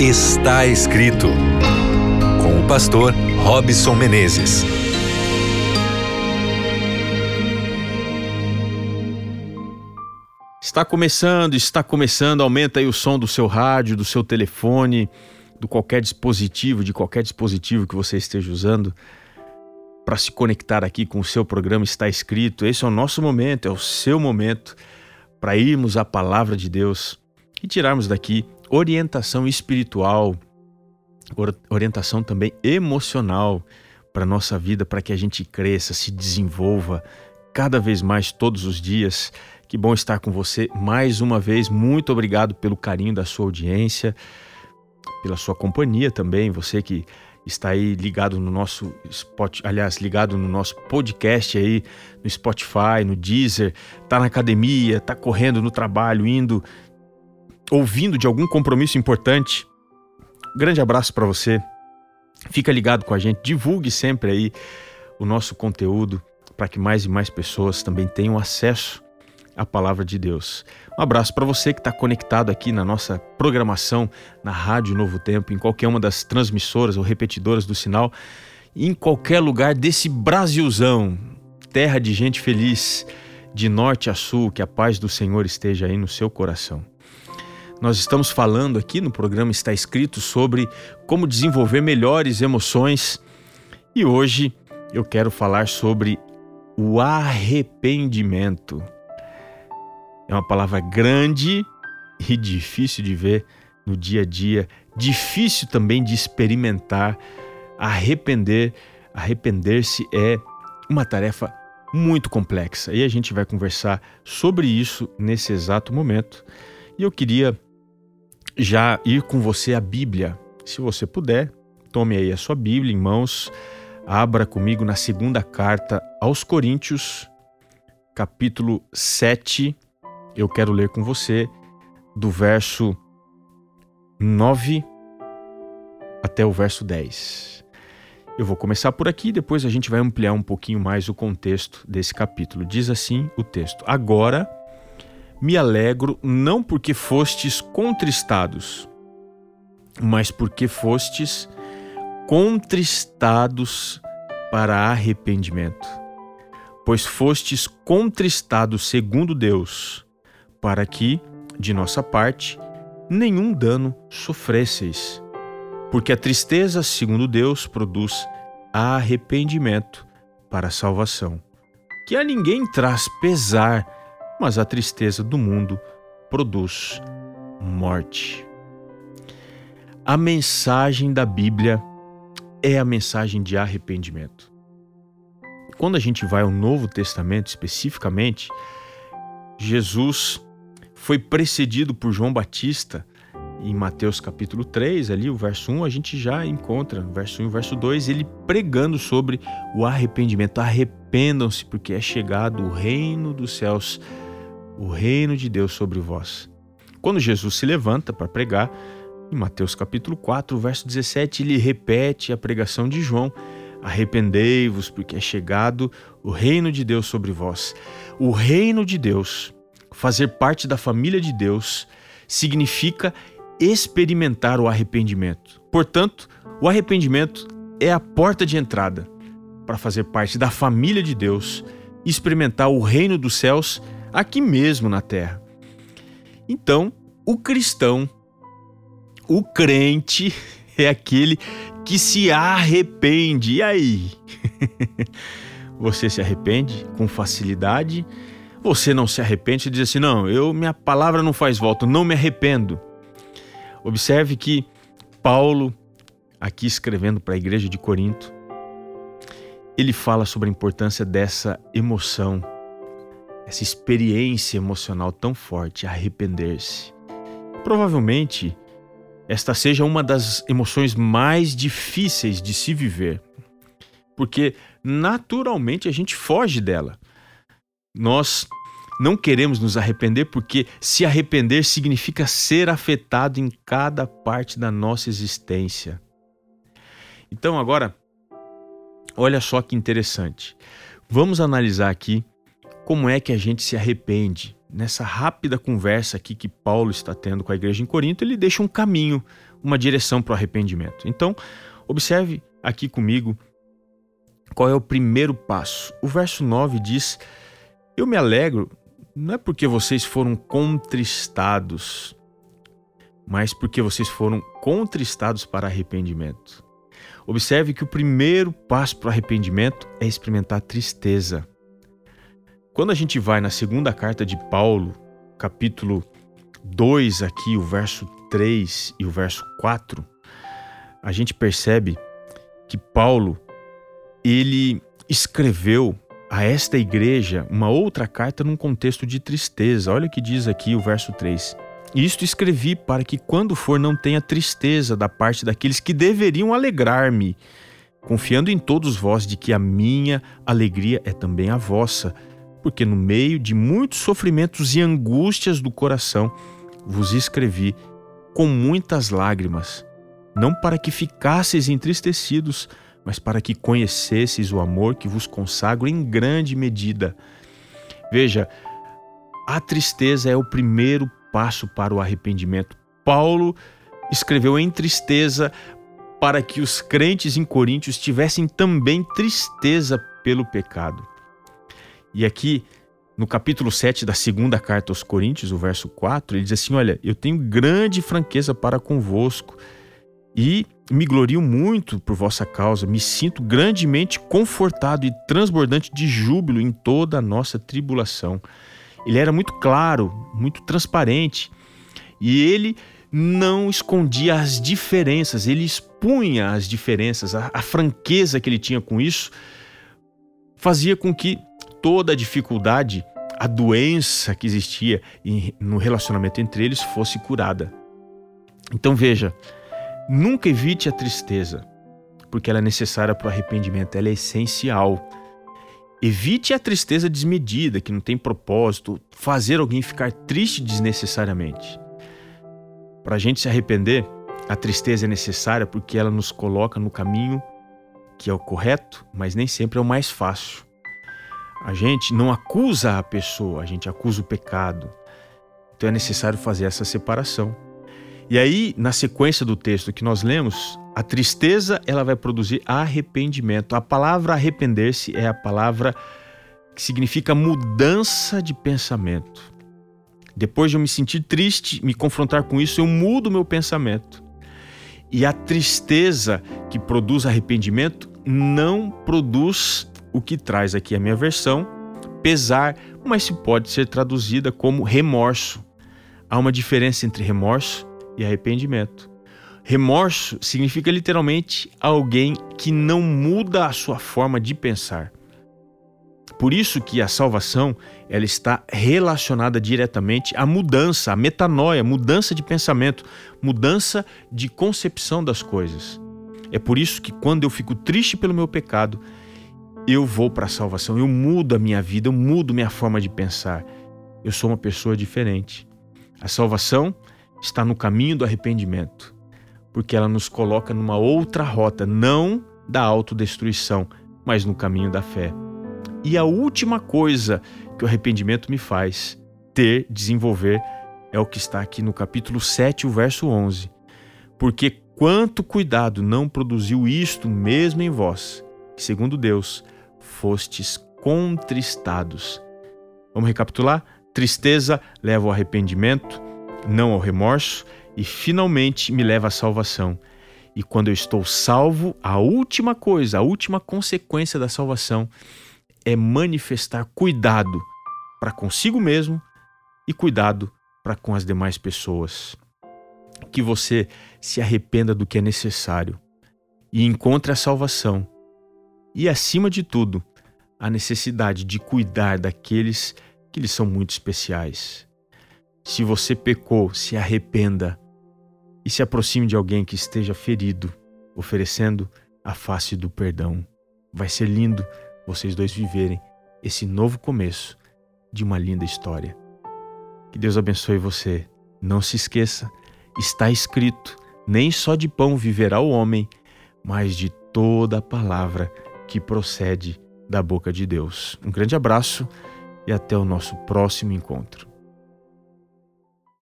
Está escrito com o pastor Robson Menezes. Está começando, está começando. Aumenta aí o som do seu rádio, do seu telefone, do qualquer dispositivo, de qualquer dispositivo que você esteja usando para se conectar aqui com o seu programa está escrito. Esse é o nosso momento, é o seu momento para irmos à palavra de Deus e tirarmos daqui orientação espiritual, orientação também emocional para nossa vida, para que a gente cresça, se desenvolva cada vez mais todos os dias. Que bom estar com você mais uma vez. Muito obrigado pelo carinho da sua audiência, pela sua companhia também. Você que está aí ligado no nosso spot, aliás, ligado no nosso podcast aí no Spotify, no Deezer, tá na academia, tá correndo no trabalho, indo ouvindo de algum compromisso importante, grande abraço para você. Fica ligado com a gente, divulgue sempre aí o nosso conteúdo para que mais e mais pessoas também tenham acesso à palavra de Deus. Um abraço para você que está conectado aqui na nossa programação na Rádio Novo Tempo, em qualquer uma das transmissoras ou repetidoras do sinal, em qualquer lugar desse Brasilzão, terra de gente feliz, de norte a sul, que a paz do Senhor esteja aí no seu coração. Nós estamos falando aqui no programa Está Escrito sobre como desenvolver melhores emoções e hoje eu quero falar sobre o arrependimento. É uma palavra grande e difícil de ver no dia a dia, difícil também de experimentar. Arrepender, arrepender-se é uma tarefa muito complexa e a gente vai conversar sobre isso nesse exato momento. E eu queria já ir com você a Bíblia. Se você puder, tome aí a sua Bíblia em mãos, abra comigo na segunda carta aos Coríntios, capítulo 7. Eu quero ler com você do verso 9 até o verso 10. Eu vou começar por aqui, depois a gente vai ampliar um pouquinho mais o contexto desse capítulo. Diz assim o texto: Agora me alegro não porque fostes contristados, mas porque fostes contristados para arrependimento. Pois fostes contristados segundo Deus, para que, de nossa parte, nenhum dano sofresseis. Porque a tristeza, segundo Deus, produz arrependimento para a salvação, que a ninguém traz pesar mas a tristeza do mundo produz morte. A mensagem da Bíblia é a mensagem de arrependimento. Quando a gente vai ao Novo Testamento especificamente, Jesus foi precedido por João Batista em Mateus capítulo 3, ali o verso 1, a gente já encontra, verso 1 e verso 2, ele pregando sobre o arrependimento. Arrependam-se, porque é chegado o reino dos céus o reino de Deus sobre vós. Quando Jesus se levanta para pregar, em Mateus capítulo 4, verso 17, ele repete a pregação de João: Arrependei-vos, porque é chegado o reino de Deus sobre vós. O reino de Deus, fazer parte da família de Deus, significa experimentar o arrependimento. Portanto, o arrependimento é a porta de entrada para fazer parte da família de Deus, experimentar o reino dos céus aqui mesmo na terra. Então, o cristão, o crente, é aquele que se arrepende. E aí? Você se arrepende com facilidade? Você não se arrepende e diz assim: não, eu minha palavra não faz volta, não me arrependo. Observe que Paulo, aqui escrevendo para a igreja de Corinto, ele fala sobre a importância dessa emoção essa experiência emocional tão forte, arrepender-se. Provavelmente, esta seja uma das emoções mais difíceis de se viver, porque naturalmente a gente foge dela. Nós não queremos nos arrepender porque se arrepender significa ser afetado em cada parte da nossa existência. Então, agora, olha só que interessante. Vamos analisar aqui como é que a gente se arrepende nessa rápida conversa aqui que Paulo está tendo com a igreja em Corinto, ele deixa um caminho, uma direção para o arrependimento. Então, observe aqui comigo qual é o primeiro passo. O verso 9 diz: Eu me alegro, não é porque vocês foram contristados, mas porque vocês foram contristados para arrependimento. Observe que o primeiro passo para o arrependimento é experimentar tristeza. Quando a gente vai na segunda carta de Paulo, capítulo 2, aqui, o verso 3 e o verso 4, a gente percebe que Paulo ele escreveu a esta igreja uma outra carta num contexto de tristeza. Olha o que diz aqui o verso 3. Isto escrevi para que, quando for, não tenha tristeza da parte daqueles que deveriam alegrar-me, confiando em todos vós de que a minha alegria é também a vossa, porque no meio de muitos sofrimentos e angústias do coração vos escrevi com muitas lágrimas, não para que ficasseis entristecidos, mas para que conhecesseis o amor que vos consagro em grande medida. Veja, a tristeza é o primeiro passo para o arrependimento. Paulo escreveu em tristeza para que os crentes em Coríntios tivessem também tristeza pelo pecado. E aqui, no capítulo 7 da segunda carta aos Coríntios, o verso 4, ele diz assim: Olha, eu tenho grande franqueza para convosco e me glorio muito por vossa causa, me sinto grandemente confortado e transbordante de júbilo em toda a nossa tribulação. Ele era muito claro, muito transparente. E ele não escondia as diferenças, ele expunha as diferenças, a, a, franqueza que ele tinha com isso fazia com que toda a dificuldade, a doença que existia no relacionamento entre eles fosse curada. Então veja, nunca evite a tristeza, porque ela é necessária para o arrependimento, ela é essencial. Evite a tristeza desmedida, que não tem propósito, fazer alguém ficar triste desnecessariamente. Para a gente se arrepender, a tristeza é necessária porque ela nos coloca no caminho que é o correto, mas nem sempre é o mais fácil. A gente não acusa a pessoa, a gente acusa o pecado. Então é necessário fazer essa separação. E aí, na sequência do texto que nós lemos, a tristeza ela vai produzir arrependimento. A palavra arrepender-se é a palavra que significa mudança de pensamento. Depois de eu me sentir triste, me confrontar com isso, eu mudo meu pensamento. E a tristeza que produz arrependimento não produz o que traz aqui a minha versão, pesar, mas se pode ser traduzida como remorso. Há uma diferença entre remorso e arrependimento. Remorso significa literalmente alguém que não muda a sua forma de pensar. Por isso que a salvação ela está relacionada diretamente à mudança, à metanoia, mudança de pensamento, mudança de concepção das coisas. É por isso que quando eu fico triste pelo meu pecado, eu vou para a salvação, eu mudo a minha vida, eu mudo minha forma de pensar. Eu sou uma pessoa diferente. A salvação está no caminho do arrependimento porque ela nos coloca numa outra rota, não da autodestruição, mas no caminho da fé. E a última coisa que o arrependimento me faz ter, desenvolver, é o que está aqui no capítulo 7, o verso 11. Porque quanto cuidado não produziu isto mesmo em vós, que segundo Deus fostes contristados. Vamos recapitular? Tristeza leva ao arrependimento, não ao remorso e finalmente me leva à salvação. E quando eu estou salvo, a última coisa, a última consequência da salvação é manifestar cuidado para consigo mesmo e cuidado para com as demais pessoas. Que você se arrependa do que é necessário e encontre a salvação. E acima de tudo, a necessidade de cuidar daqueles que lhes são muito especiais. Se você pecou, se arrependa e se aproxime de alguém que esteja ferido, oferecendo a face do perdão. Vai ser lindo vocês dois viverem esse novo começo de uma linda história. Que Deus abençoe você. Não se esqueça, está escrito: nem só de pão viverá o homem, mas de toda a palavra que procede da boca de Deus. Um grande abraço e até o nosso próximo encontro.